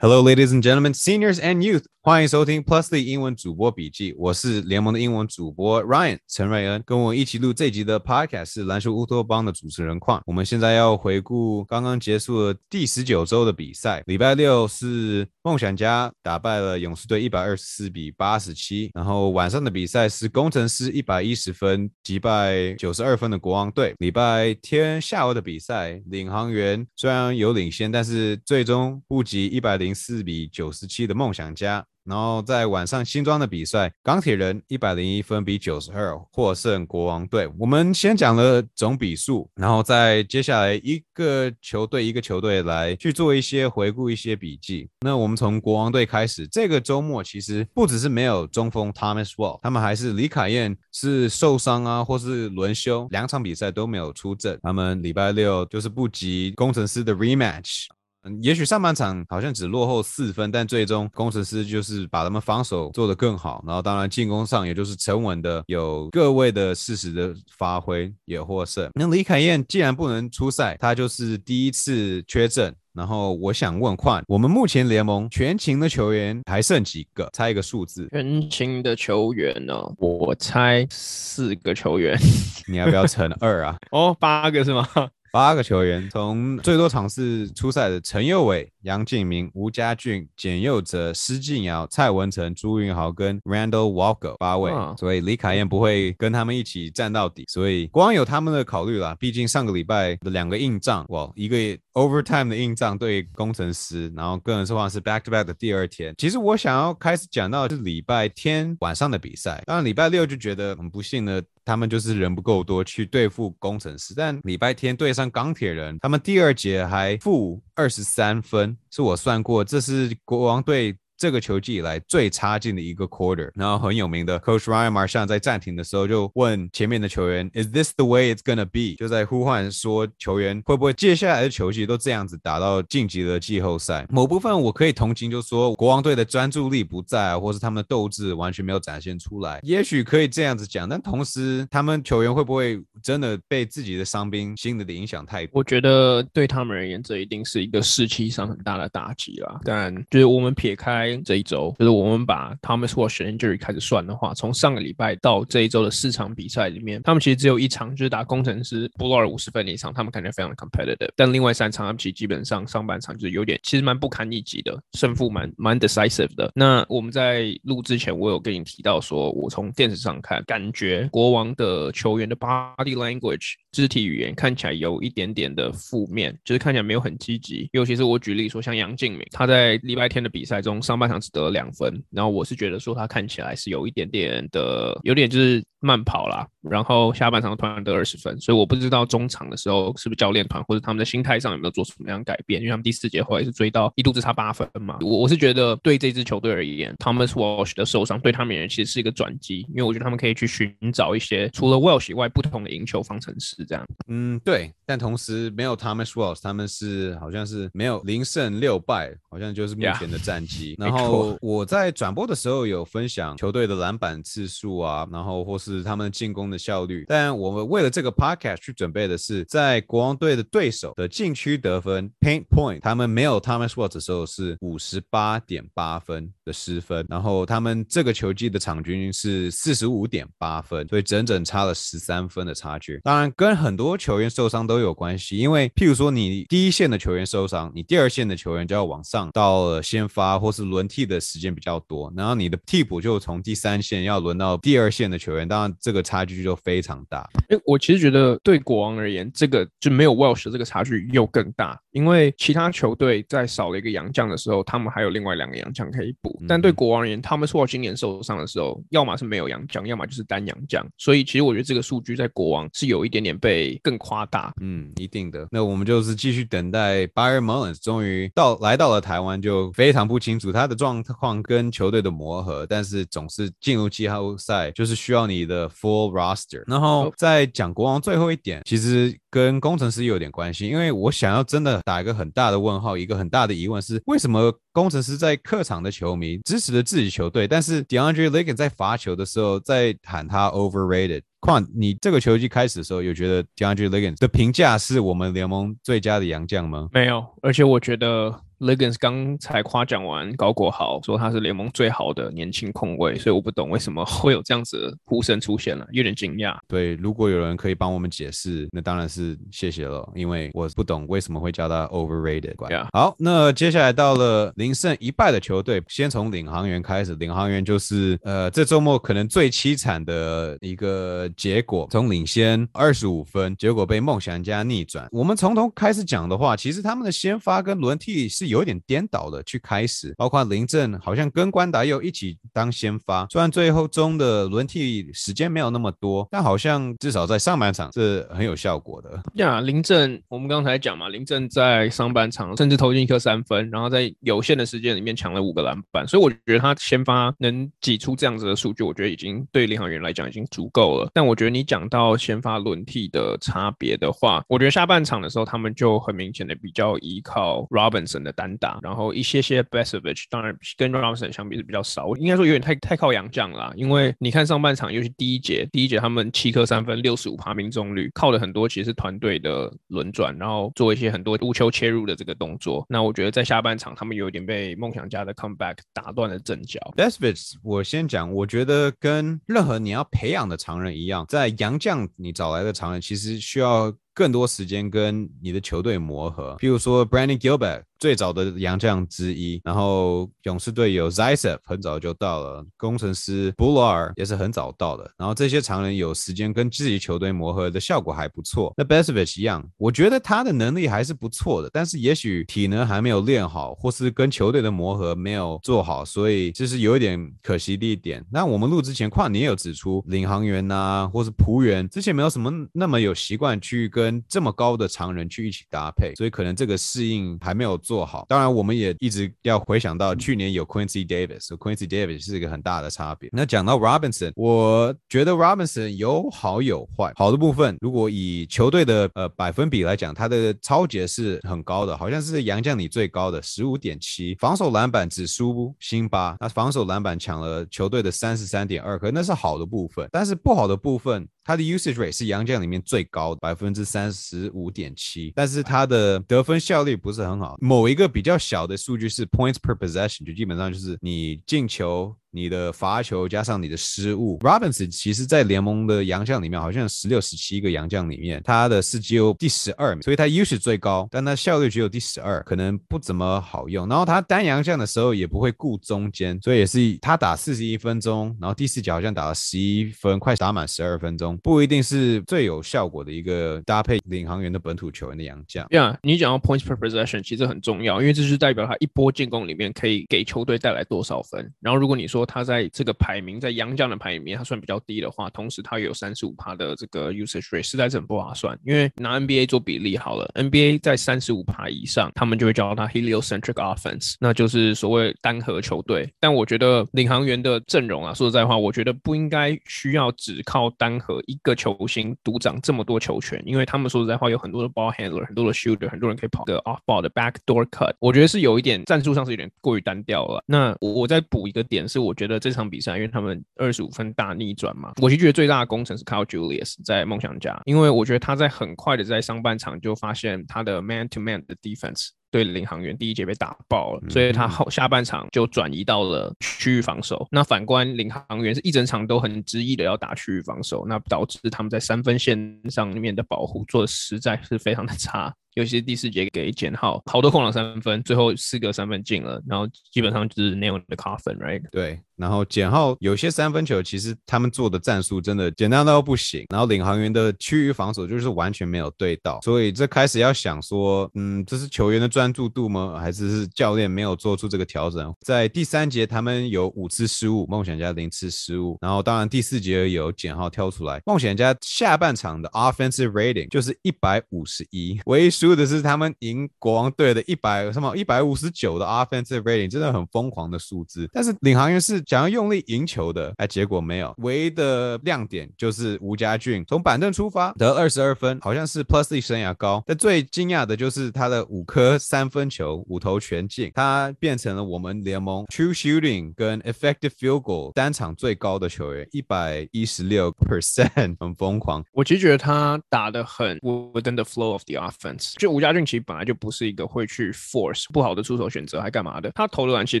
Hello, ladies and gentlemen, seniors and youth，欢迎收听 Plusly 英文主播笔记。我是联盟的英文主播 Ryan 陈瑞恩，跟我一起录这集的 Podcast 是篮球乌托邦的主持人矿。我们现在要回顾刚刚结束的第十九周的比赛。礼拜六是梦想家打败了勇士队一百二十四比八十七，然后晚上的比赛是工程师一百一十分击败九十二分的国王队。礼拜天下午的比赛，领航员虽然有领先，但是最终不及一百零。零四比九十七的梦想家，然后在晚上新装的比赛，钢铁人一百零一分比九十二获胜国王队。我们先讲了总比数，然后再接下来一个球队一个球队来去做一些回顾、一些笔记。那我们从国王队开始，这个周末其实不只是没有中锋 Thomas Wall，他们还是李凯燕是受伤啊，或是轮休，两场比赛都没有出阵。他们礼拜六就是不及工程师的 rematch。嗯，也许上半场好像只落后四分，但最终工程师就是把他们防守做得更好，然后当然进攻上也就是沉稳的，有各位的适时的发挥也获胜。那李凯燕既然不能出赛，他就是第一次缺阵。然后我想问换，我们目前联盟全勤的球员还剩几个？猜一个数字。全勤的球员呢？我猜四个球员。你要不要乘二啊？哦，八个是吗？八个球员，从最多场次出赛的陈佑伟、杨敬明、吴家俊、简佑哲、施晋尧、蔡文成、朱云豪跟 Randall Walker 八位，所以李凯燕不会跟他们一起站到底，所以光有他们的考虑啦。毕竟上个礼拜的两个硬仗，哇，一个 overtime 的硬仗对工程师，然后个人说话是 back to back 的第二天。其实我想要开始讲到是礼拜天晚上的比赛，当然礼拜六就觉得很不幸的。他们就是人不够多去对付工程师，但礼拜天对上钢铁人，他们第二节还负二十三分，是我算过，这是国王队。这个球季以来最差劲的一个 quarter，然后很有名的 Coach Ryan Marshall 在暂停的时候就问前面的球员，Is this the way it's gonna be？就在呼唤说球员会不会接下来的球季都这样子打到晋级的季后赛？某部分我可以同情，就说国王队的专注力不在，或是他们的斗志完全没有展现出来，也许可以这样子讲。但同时，他们球员会不会真的被自己的伤兵心理的影响太？我觉得对他们而言，这一定是一个士气上很大的打击啦。但就是我们撇开。这一周就是我们把 Thomas Wash Injury 开始算的话，从上个礼拜到这一周的四场比赛里面，他们其实只有一场就是打工程师，不落了五十分以上，他们感觉非常的 competitive。但另外三场他们其实基本上上半场就是有点，其实蛮不堪一击的，胜负蛮蛮 decisive 的。那我们在录之前，我有跟你提到说，我从电视上看，感觉国王的球员的 body language 肢体语言看起来有一点点的负面，就是看起来没有很积极。尤其是我举例说，像杨敬敏，他在礼拜天的比赛中上半场只得了两分，然后我是觉得说他看起来是有一点点的，有点就是慢跑啦。然后下半场突然得二十分，所以我不知道中场的时候是不是教练团或者他们的心态上有没有做出什么样改变，因为他们第四节后来是追到一度只差八分嘛。我我是觉得对这支球队而言，Thomas Walsh 的受伤对他们而言其实是一个转机，因为我觉得他们可以去寻找一些除了 Walsh 以外不同的赢球方程式这样。嗯，对，但同时没有 Thomas Walsh，他们是好像是没有零胜六败，好像就是目前的战绩。然后我在转播的时候有分享球队的篮板次数啊，然后或是他们进攻的。效率，但我们为了这个 podcast 去准备的是，在国王队的对手的禁区得分 paint point，他们没有 Thomas Watts 的时候是五十八点八分的失分，然后他们这个球季的场均是四十五点八分，所以整整差了十三分的差距。当然跟很多球员受伤都有关系，因为譬如说你第一线的球员受伤，你第二线的球员就要往上到了先发或是轮替的时间比较多，然后你的替补就从第三线要轮到第二线的球员，当然这个差距就。非常大，哎，我其实觉得对国王而言，这个就没有 Welsh 这个差距又更大，因为其他球队在少了一个洋将的时候，他们还有另外两个洋将可以补。但对国王而言，他们说今年受伤的时候，要么是没有洋将，要么就是单洋将。所以其实我觉得这个数据在国王是有一点点被更夸大。嗯，一定的。那我们就是继续等待 Byron Mullins 终于到来到了台湾，就非常不清楚他的状况跟球队的磨合，但是总是进入季后赛就是需要你的 full roster。然后在讲国王最后一点，其实跟工程师有点关系，因为我想要真的打一个很大的问号，一个很大的疑问是，为什么工程师在客场的球迷支持了自己球队，但是 DeAndre l a k e n 在罚球的时候在喊他 overrated。况你这个球季开始的时候，有觉得 DeAndre l a k e n 的评价是我们联盟最佳的洋将吗？没有，而且我觉得。Legans 刚才夸奖完高国豪，说他是联盟最好的年轻控卫，所以我不懂为什么会有这样子的呼声出现了，有点惊讶。对，如果有人可以帮我们解释，那当然是谢谢了，因为我不懂为什么会叫他 overrated。好，那接下来到了零胜一败的球队，先从领航员开始。领航员就是呃，这周末可能最凄惨的一个结果，从领先二十五分，结果被梦想家逆转。我们从头开始讲的话，其实他们的先发跟轮替是有点颠倒的去开始，包括林振好像跟关达佑一起当先发，虽然最后中的轮替时间没有那么多，但好像至少在上半场是很有效果的。呀，林振，我们刚才讲嘛，林振在上半场甚至投进一颗三分，然后在有限的时间里面抢了五个篮板，所以我觉得他先发能挤出这样子的数据，我觉得已经对领航员来讲已经足够了。但我觉得你讲到先发轮替的差别的话，我觉得下半场的时候他们就很明显的比较依靠 Robinson 的单打，然后一些些 Besovich，当然跟 Robinson 相比是比较少，应该说有点太太靠洋将啦。因为你看上半场，尤其第一节，第一节他们七颗三分，六十五趴命中率，靠的很多其实是团队的轮转，然后做一些很多无球切入的这个动作。那我觉得在下半场他们有点被梦想家的 comeback 打断了阵脚。b e s v i c 我先讲，我觉得跟任何你要培养的常人一样，在洋将你找来的常人，其实需要更多时间跟你的球队磨合。譬如说 Brandon Gilbert 最早的洋将之一，然后勇士队有 Zaitsev 很早就到了，工程师 Bular 也是很早到的，然后这些常人有时间跟自己球队磨合的效果还不错。那 b e s v i c 一样，我觉得他的能力还是不错的，但是也许体能还没有练好，或是跟球队的磨合没有做好，所以这是有一点可惜的一点。那我们录之前，矿你也有指出，领航员呐、或是仆员之前没有什么那么有习惯去跟跟这么高的常人去一起搭配，所以可能这个适应还没有做好。当然，我们也一直要回想到去年有 Quincy Davis，Quincy Davis 是一个很大的差别。那讲到 Robinson，我觉得 Robinson 有好有坏。好的部分，如果以球队的呃百分比来讲，他的超节是很高的，好像是洋将里最高的十五点七，防守篮板只输辛巴，那防守篮板抢了球队的三十三点二，可那是好的部分，但是不好的部分。他的 usage rate 是杨将里面最高的百分之三十五点七，但是他的得分效率不是很好。某一个比较小的数据是 points per possession，就基本上就是你进球。你的罚球加上你的失误，Robinson 其实在联盟的洋将里面好像十六、十七个洋将里面，他的是只有第十二，所以他 u s 最高，但他效率只有第十二，可能不怎么好用。然后他单洋将的时候也不会顾中间，所以也是他打四十一分钟，然后第四节好像打了十一分，快打满十二分钟，不一定是最有效果的一个搭配领航员的本土球员的洋将。呀、yeah,，你讲到 points per possession 其实很重要，因为这是代表他一波进攻里面可以给球队带来多少分。然后如果你说说他在这个排名在洋将的排名他算比较低的话，同时他有三十五趴的这个 usage rate，实在是很不划算。因为拿 NBA 做比例好了，NBA 在三十五趴以上，他们就会叫它 heliocentric offense，那就是所谓单核球队。但我觉得领航员的阵容啊，说实在话，我觉得不应该需要只靠单核一个球星独掌这么多球权，因为他们说实在话有很多的 ball handler，很多的 shooter，很多人可以跑的 off ball 的 backdoor cut，我觉得是有一点战术上是有点过于单调了。那我我再补一个点是，我觉得这场比赛。因为他们二十五分大逆转嘛，我就觉得最大的功臣是 Kyle Julius 在梦想家，因为我觉得他在很快的在上半场就发现他的 man to man 的 defense 对领航员第一节被打爆了，所以他后下半场就转移到了区域防守。那反观领航员是一整场都很执意的要打区域防守，那导致他们在三分线上面的保护做的实在是非常的差。尤其是第四节给简浩好多空档三分，最后四个三分进了，然后基本上就是 nail the coffin，right？对，然后简浩有些三分球，其实他们做的战术真的简单到不行，然后领航员的区域防守就是完全没有对到，所以这开始要想说，嗯，这是球员的专注度吗？还是是教练没有做出这个调整？在第三节他们有五次失误，梦想家零次失误，然后当然第四节有简浩跳出来，梦想家下半场的 offensive rating 就是一百五十一，唯一输。的是他们赢国王队的一百什么一百五十九的 offensive rating，真的很疯狂的数字。但是领航员是想要用力赢球的，哎，结果没有。唯一的亮点就是吴家俊从板凳出发得二十二分，好像是 Plusly 生涯高。但最惊讶的就是他的五颗三分球五投全进，他变成了我们联盟 true shooting 跟 effective field goal 单场最高的球员，一百一十六 percent，很疯狂。我其实觉得他打的很 within the flow of the offense。force。就吴家俊其实本来就不是一个会去 force 不好的出手选择，还干嘛的？他投的篮其实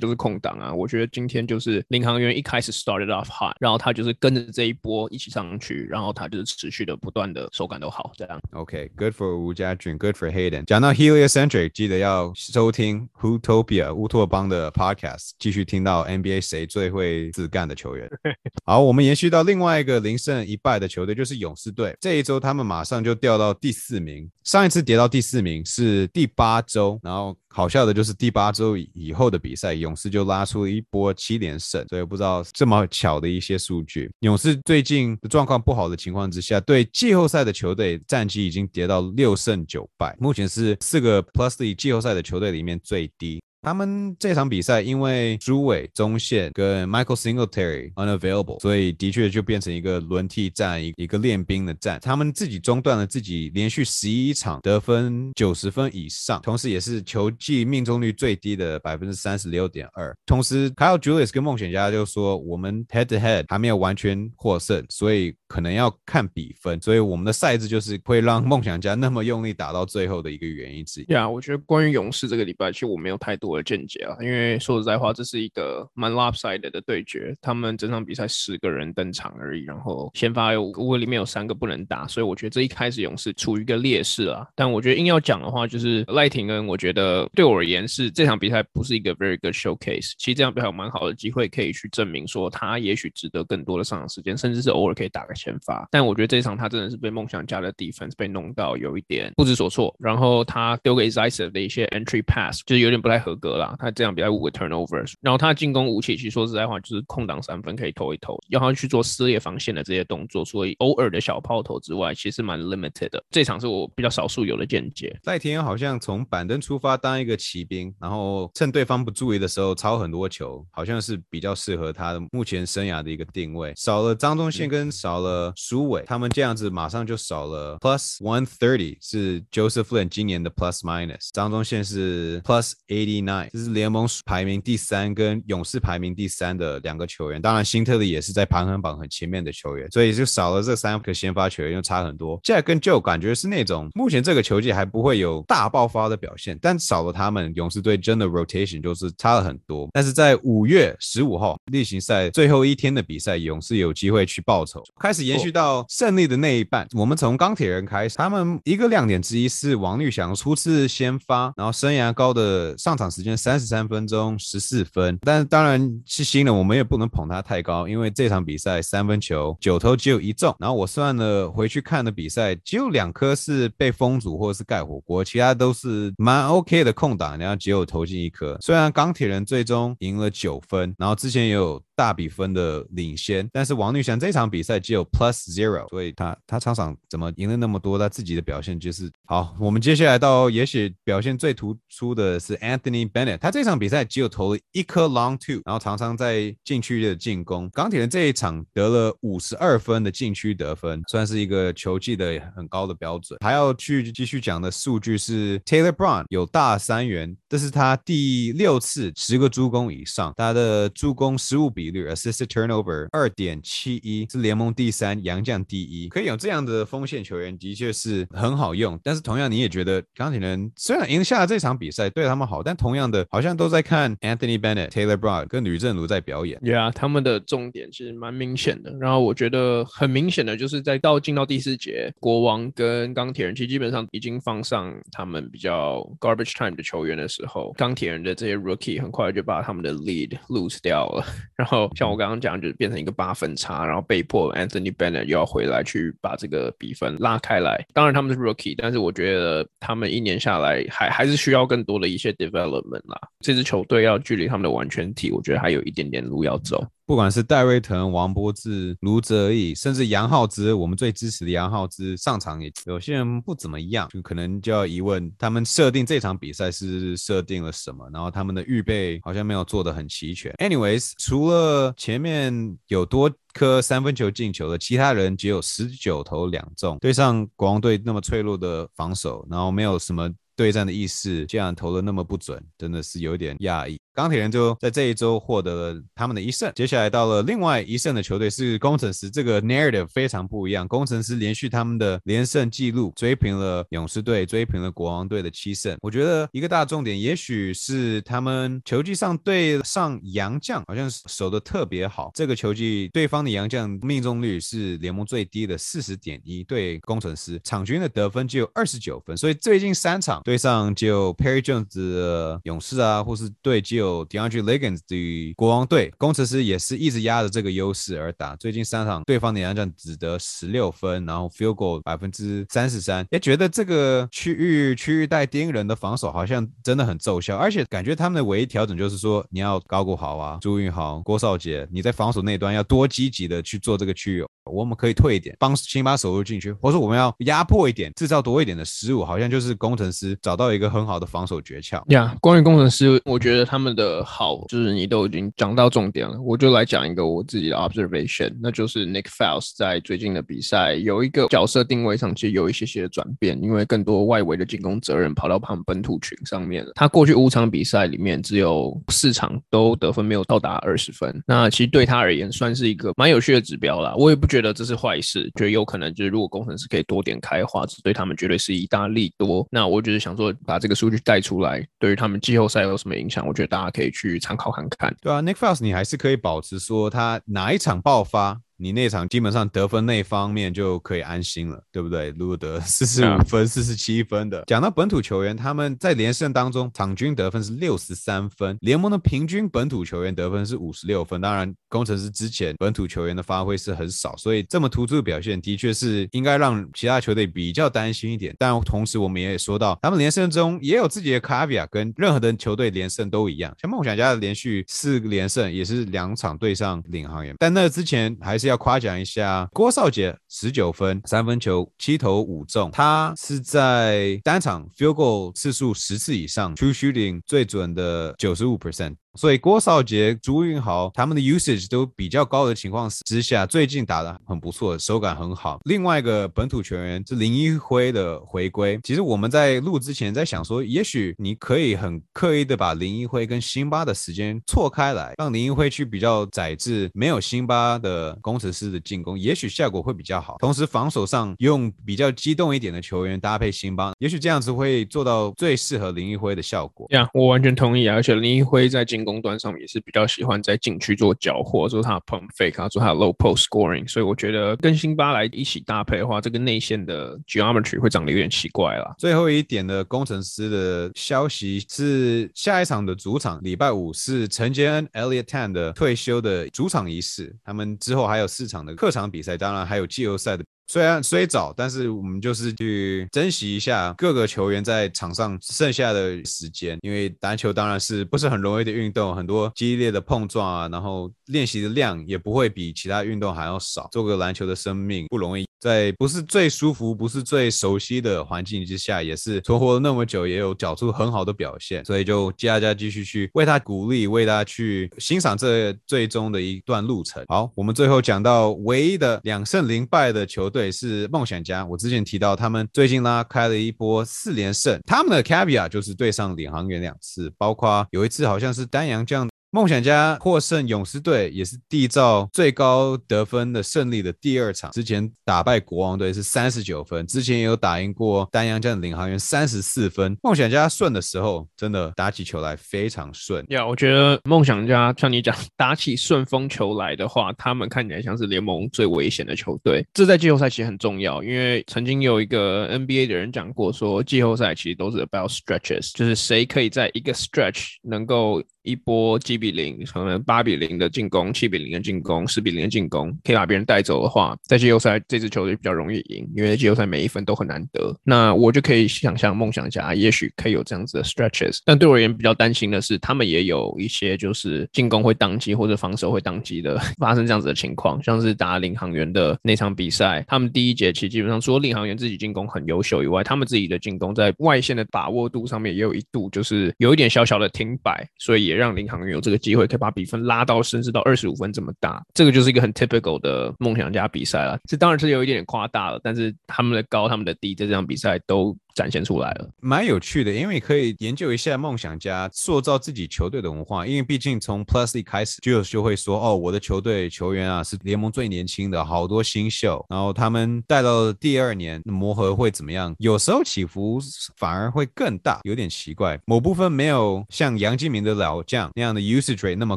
都是空档啊。我觉得今天就是领航员一开始 started off hot，然后他就是跟着这一波一起上去，然后他就是持续的不断的手感都好，这样。OK，good for 吴家俊，good for Hayden。讲到 heliocentric，记得要收听 Hootopia 乌托邦的 podcast，继续听到 NBA 谁最会自干的球员。好，我们延续到另外一个零胜一败的球队，就是勇士队。这一周他们马上就掉到第四名，上一次跌到第第四名是第八周，然后。好笑的就是第八周以后的比赛，勇士就拉出了一波七连胜，所以不知道这么巧的一些数据。勇士最近的状况不好的情况之下，对季后赛的球队战绩已经跌到六胜九败，目前是四个 Plus 季后赛的球队里面最低。他们这场比赛因为朱伟中线跟 Michael Singletary unavailable，所以的确就变成一个轮替战，一一个练兵的战。他们自己中断了自己连续十一场得分九十分以上，同时也是球技命中率最低的百分之三十六点二。同时，Kyle Julius 跟梦想家就说，我们 head to head 还没有完全获胜，所以可能要看比分。所以我们的赛制就是会让梦想家那么用力打到最后的一个原因之一。呀，我觉得关于勇士这个礼拜，其实我没有太多。我的见解啊，因为说实在话，这是一个蛮 lopsided 的对决。他们整场比赛十个人登场而已，然后先发有五个，里面有三个不能打，所以我觉得这一开始勇士处于一个劣势啊。但我觉得硬要讲的话，就是赖廷恩，我觉得对我而言是这场比赛不是一个 very good showcase。其实这场比赛有蛮好的机会可以去证明说他也许值得更多的上场时间，甚至是偶尔可以打个先发。但我觉得这一场他真的是被梦想家的 defense 被弄到有一点不知所措，然后他丢给 z i s e 的一些 entry pass 就是有点不太合格啦。他这样比较五个 turnovers，然后他进攻武器其实说实在话就是空档三分可以投一投，要他去做撕裂防线的这些动作，所以偶尔的小炮投之外，其实蛮 limited 的。这场是我比较少数有的见解。赖天好像从板凳出发当一个骑兵，然后趁对方不注意的时候抄很多球，好像是比较适合他的目前生涯的一个定位。少了张忠宪跟少了苏伟，他们这样子马上就少了 plus one thirty，是 Joseph Flynn 今年的 plus minus，张忠宪是 plus eighty nine，这是联盟。排名第三跟勇士排名第三的两个球员，当然辛特利也是在排行榜很前面的球员，所以就少了这三个先发球员，又差很多。现在跟 Joe 感觉是那种目前这个球季还不会有大爆发的表现，但少了他们，勇士队真的 rotation 就是差了很多。但是在五月十五号例行赛最后一天的比赛，勇士有机会去报仇，开始延续到胜利的那一半。我们从钢铁人开始，他们一个亮点之一是王绿翔初次先发，然后生涯高的上场时间三十三分。钟十四分，但是当然是新人，我们也不能捧他太高，因为这场比赛三分球九投只有一中。然后我算了回去看的比赛，只有两颗是被封阻或者是盖火锅，其他都是蛮 OK 的空档，然后只有投进一颗。虽然钢铁人最终赢了九分，然后之前也有。大比分的领先，但是王绿翔这场比赛只有 plus zero，所以他他场场怎么赢了那么多？他自己的表现就是好。我们接下来到也许表现最突出的是 Anthony Bennett，他这场比赛只有投了一颗 long two，然后常常在禁区的进攻。钢铁人这一场得了五十二分的禁区得分，算是一个球技的很高的标准。还要去继续讲的数据是 Taylor Brown 有大三元，这是他第六次十个助攻以上，他的助攻失误比。率 assist turnover 二点七一是联盟第三，洋将第一。可以有这样的锋线球员，的确是很好用。但是同样，你也觉得钢铁人虽然赢下了这场比赛，对他们好，但同样样的，好像都在看 Anthony Bennett、Taylor Brown 跟吕正如在表演。对啊，他们的重点其实蛮明显的。然后我觉得很明显的就是在到进到第四节，国王跟钢铁人其实基本上已经放上他们比较 garbage time 的球员的时候，钢铁人的这些 rookie 很快就把他们的 lead lose 掉了，然后。像我刚刚讲，就是变成一个八分差，然后被迫 Anthony Bennett 又要回来去把这个比分拉开来。当然他们是 Rookie，但是我觉得他们一年下来还还是需要更多的一些 development 们啦。这支球队要距离他们的完全体，我觉得还有一点点路要走。不管是戴瑞腾、王柏志、卢泽义，甚至杨浩之，我们最支持的杨浩之上场也有些人不怎么样，就可能就要疑问他们设定这场比赛是设定了什么，然后他们的预备好像没有做得很齐全。Anyways，除了前面有多颗三分球进球的，其他人只有十九投两中，对上国王队那么脆弱的防守，然后没有什么。对战的意识，竟然投的那么不准，真的是有点讶异。钢铁人就在这一周获得了他们的一胜，接下来到了另外一胜的球队是工程师，这个 narrative 非常不一样。工程师连续他们的连胜记录，追平了勇士队，追平了国王队的七胜。我觉得一个大重点，也许是他们球技上对上洋将好像守的特别好。这个球技对方的洋将命中率是联盟最低的四十点一，对工程师场均的得分只有二十九分。所以最近三场对上就 Perry Jones 的勇士啊，或是对就 DeAndre Legends 的国王队，工程师也是一直压着这个优势而打。最近三场对方的洋将只得十六分，然后 Field Goal 百分之三十三，也觉得这个区域区域带盯人的防守好像真的很奏效，而且感觉他们的唯一调整就是说，你要高国豪啊、朱云豪、郭少杰，你在防守那端要多积极的去做这个区域。我们可以退一点，帮辛巴守入禁区，或者说我们要压迫一点，制造多一点的失误，好像就是工程师找到一个很好的防守诀窍。呀，关于工程师，我觉得他们的好就是你都已经讲到重点了，我就来讲一个我自己的 observation，那就是 Nick Foles 在最近的比赛有一个角色定位上其实有一些些的转变，因为更多外围的进攻责任跑到他们本土群上面了。他过去五场比赛里面只有四场都得分没有到达二十分，那其实对他而言算是一个蛮有趣的指标啦。我也不觉觉得这是坏事，觉得有可能就是如果工程师可以多点开花，这对他们绝对是一大利多。那我就是想说把这个数据带出来，对于他们季后赛有什么影响？我觉得大家可以去参考看看。对啊，Nick Foss，你还是可以保持说他哪一场爆发。你那场基本上得分那方面就可以安心了，对不对？如果得四十五分、四十七分的，讲到本土球员，他们在连胜当中场均得分是六十三分，联盟的平均本土球员得分是五十六分。当然，工程师之前本土球员的发挥是很少，所以这么突出的表现的确是应该让其他球队比较担心一点。但同时，我们也说到，他们连胜中也有自己的卡比亚，跟任何的球队连胜都一样。像梦想家的连续四个连胜，也是两场对上领航员，但那之前还是要夸奖一下郭少杰，十九分，三分球七投五中，他是在单场 field goal 次数十次以上，true shooting 最准的九十五 percent。所以郭少杰、朱云豪他们的 usage 都比较高的情况之下，最近打的很不错，手感很好。另外一个本土球员是林一辉的回归。其实我们在录之前在想说，也许你可以很刻意的把林一辉跟辛巴的时间错开来，让林一辉去比较宰制没有辛巴的工程师的进攻，也许效果会比较好。同时防守上用比较激动一点的球员搭配辛巴，也许这样子会做到最适合林一辉的效果。呀，我完全同意啊！而且林一辉在进攻端上面也是比较喜欢在禁区做缴获，做他的 pump fake，做他的 low post scoring，所以我觉得跟辛巴来一起搭配的话，这个内线的 geometry 会长得有点奇怪了。最后一点的工程师的消息是，下一场的主场礼拜五是陈杰恩 Elliot Tan 的退休的主场仪式，他们之后还有四场的客场比赛，当然还有季后赛的。虽然虽早，但是我们就是去珍惜一下各个球员在场上剩下的时间，因为篮球当然是不是很容易的运动，很多激烈的碰撞啊，然后练习的量也不会比其他运动还要少。做个篮球的生命不容易，在不是最舒服、不是最熟悉的环境之下，也是存活了那么久，也有缴出很好的表现。所以就大家继续去为他鼓励，为他去欣赏这最终的一段路程。好，我们最后讲到唯一的两胜零败的球队。对，是梦想家。我之前提到，他们最近拉开了一波四连胜，他们的 caviar 就是对上领航员两次，包括有一次好像是丹阳这样。梦想家获胜勇士队，也是缔造最高得分的胜利的第二场。之前打败国王队是三十九分，之前也有打赢过丹阳将领航员三十四分。梦想家顺的时候，真的打起球来非常顺。呀，我觉得梦想家像你讲打起顺风球来的话，他们看起来像是联盟最危险的球队。这在季后赛其实很重要，因为曾经有一个 NBA 的人讲过，说季后赛其实都是 about stretches，就是谁可以在一个 stretch 能够。一波进比零，可能八比零的进攻，七比零的进攻，十比零的进攻，可以把别人带走的话，在季后赛这支球队比较容易赢，因为季后赛每一分都很难得。那我就可以想象梦想家也许可以有这样子的 stretches，但对我而言比较担心的是，他们也有一些就是进攻会宕机或者防守会宕机的 发生这样子的情况，像是打领航员的那场比赛，他们第一节其实基本上除了领航员自己进攻很优秀以外，他们自己的进攻在外线的把握度上面也有一度就是有一点小小的停摆，所以也。让领航员有这个机会，可以把比分拉到甚至到二十五分这么大，这个就是一个很 typical 的梦想家比赛了。这当然是有一点点夸大了，但是他们的高、他们的低在这场比赛都。展现出来了，蛮有趣的，因为可以研究一下梦想家塑造自己球队的文化，因为毕竟从 Plus 一开始就就会说，哦，我的球队球员啊是联盟最年轻的，好多新秀，然后他们带到第二年磨合会怎么样？有时候起伏反而会更大，有点奇怪，某部分没有像杨敬明的老将那样的 usage rate 那么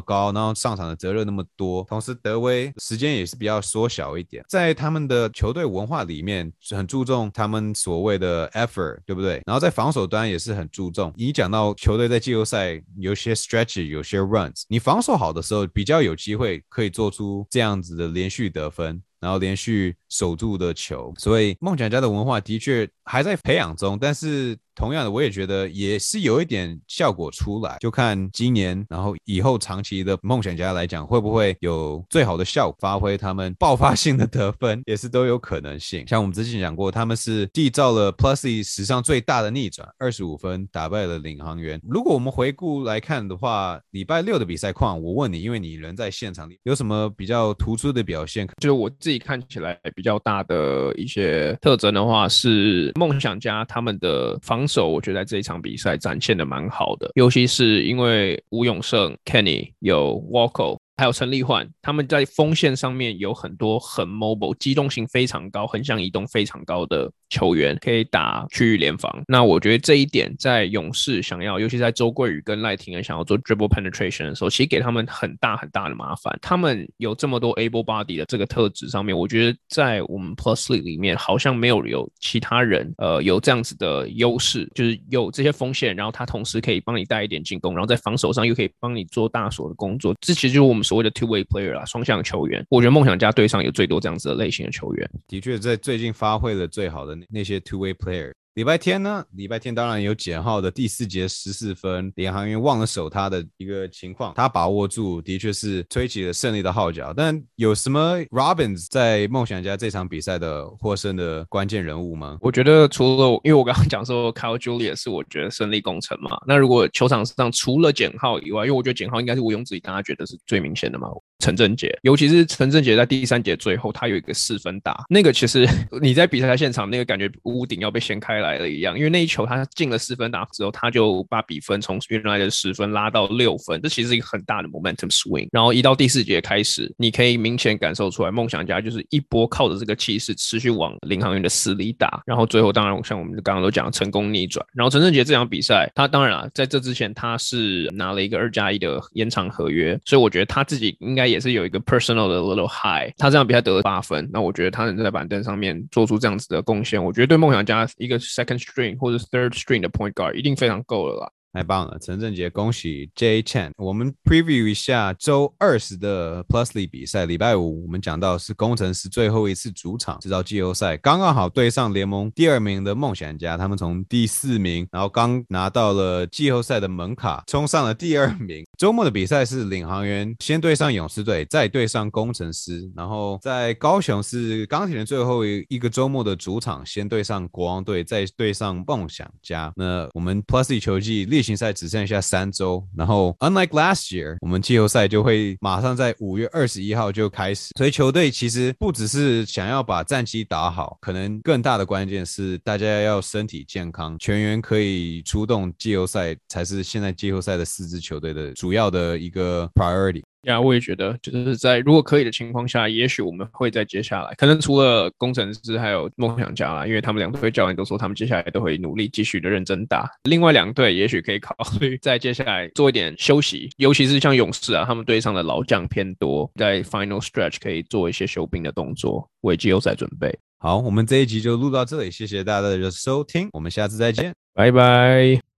高，然后上场的责任那么多，同时德威时间也是比较缩小一点，在他们的球队文化里面很注重他们所谓的 effort，对不对？然后在防守端也是很注重。你讲到球队在季后赛有些 stretch，有些 runs，你防守好的时候比较有机会可以做出这样子的连续得分。然后连续守住的球，所以梦想家的文化的确还在培养中，但是。同样的，我也觉得也是有一点效果出来，就看今年，然后以后长期的梦想家来讲，会不会有最好的效果发挥？他们爆发性的得分也是都有可能性。像我们之前讲过，他们是缔造了 Plusy 史上最大的逆转，二十五分打败了领航员。如果我们回顾来看的话，礼拜六的比赛况，我问你，因为你人在现场里，有什么比较突出的表现？就是我自己看起来比比较大的一些特征的话，是梦想家他们的防。守我觉得在这一场比赛展现的蛮好的，尤其是因为吴永胜、Kenny 有 Walker。还有陈立焕，他们在锋线上面有很多很 mobile、机动性非常高、横向移动非常高的球员，可以打区域联防。那我觉得这一点在勇士想要，尤其在周桂宇跟赖廷恩想要做 dribble penetration 的时候，其实给他们很大很大的麻烦。他们有这么多 able body 的这个特质上面，我觉得在我们 plus league 里面好像没有有其他人呃有这样子的优势，就是有这些锋线，然后他同时可以帮你带一点进攻，然后在防守上又可以帮你做大锁的工作。这其实就是我们。所谓的 two way player 啦，双向球员，我觉得梦想家队上有最多这样子的类型的球员，的确在最近发挥的最好的那些 two way player。礼拜天呢？礼拜天当然有简浩的第四节十四分，联航员忘了守他的一个情况，他把握住，的确是吹起了胜利的号角。但有什么 Robins 在梦想家这场比赛的获胜的关键人物吗？我觉得除了，因为我刚刚讲说 Kyle Julius 是我觉得胜利工程嘛。那如果球场上除了简浩以外，因为我觉得简浩应该是毋庸置疑，大家觉得是最明显的嘛。陈振杰，尤其是陈振杰在第三节最后，他有一个四分打，那个其实 你在比赛现场那个感觉屋顶要被掀开来了一样，因为那一球他进了四分打之后，他就把比分从原来的十分拉到六分，这其实是一个很大的 momentum swing。然后一到第四节开始，你可以明显感受出来，梦想家就是一波靠着这个气势持续往领航员的死里打，然后最后当然像我们刚刚都讲成功逆转。然后陈振杰这场比赛，他当然啊，在这之前他是拿了一个二加一的延长合约，所以我觉得他自己应该。也是有一个 personal 的 little high，他这样比赛得了八分，那我觉得他能在板凳上面做出这样子的贡献，我觉得对梦想家一个 second string 或者 third string 的 point guard 一定非常够了啦。太棒了，陈正杰，恭喜 J Chen。我们 preview 一下周二十的 Plusly 比赛。礼拜五我们讲到是工程师最后一次主场直到季后赛，刚刚好对上联盟第二名的梦想家，他们从第四名，然后刚拿到了季后赛的门卡，冲上了第二名。周末的比赛是领航员先对上勇士队，再对上工程师，然后在高雄是钢铁人最后一个周末的主场，先对上国王队，再对上梦想家。那我们 Plusly 球季例行赛只剩下三周，然后 unlike last year，我们季后赛就会马上在五月二十一号就开始。所以球队其实不只是想要把战绩打好，可能更大的关键是大家要身体健康，全员可以出动季后赛，才是现在季后赛的四支球队的主要的一个 priority。呀，我也觉得，就是在如果可以的情况下，也许我们会在接下来，可能除了工程师还有梦想家啦，因为他们两队教练都说他们接下来都会努力继续的认真打。另外两队也许可以考虑在接下来做一点休息，尤其是像勇士啊，他们队上的老将偏多，在 final stretch 可以做一些休兵的动作，为季后赛准备。好，我们这一集就录到这里，谢谢大家的收听，我们下次再见，拜拜。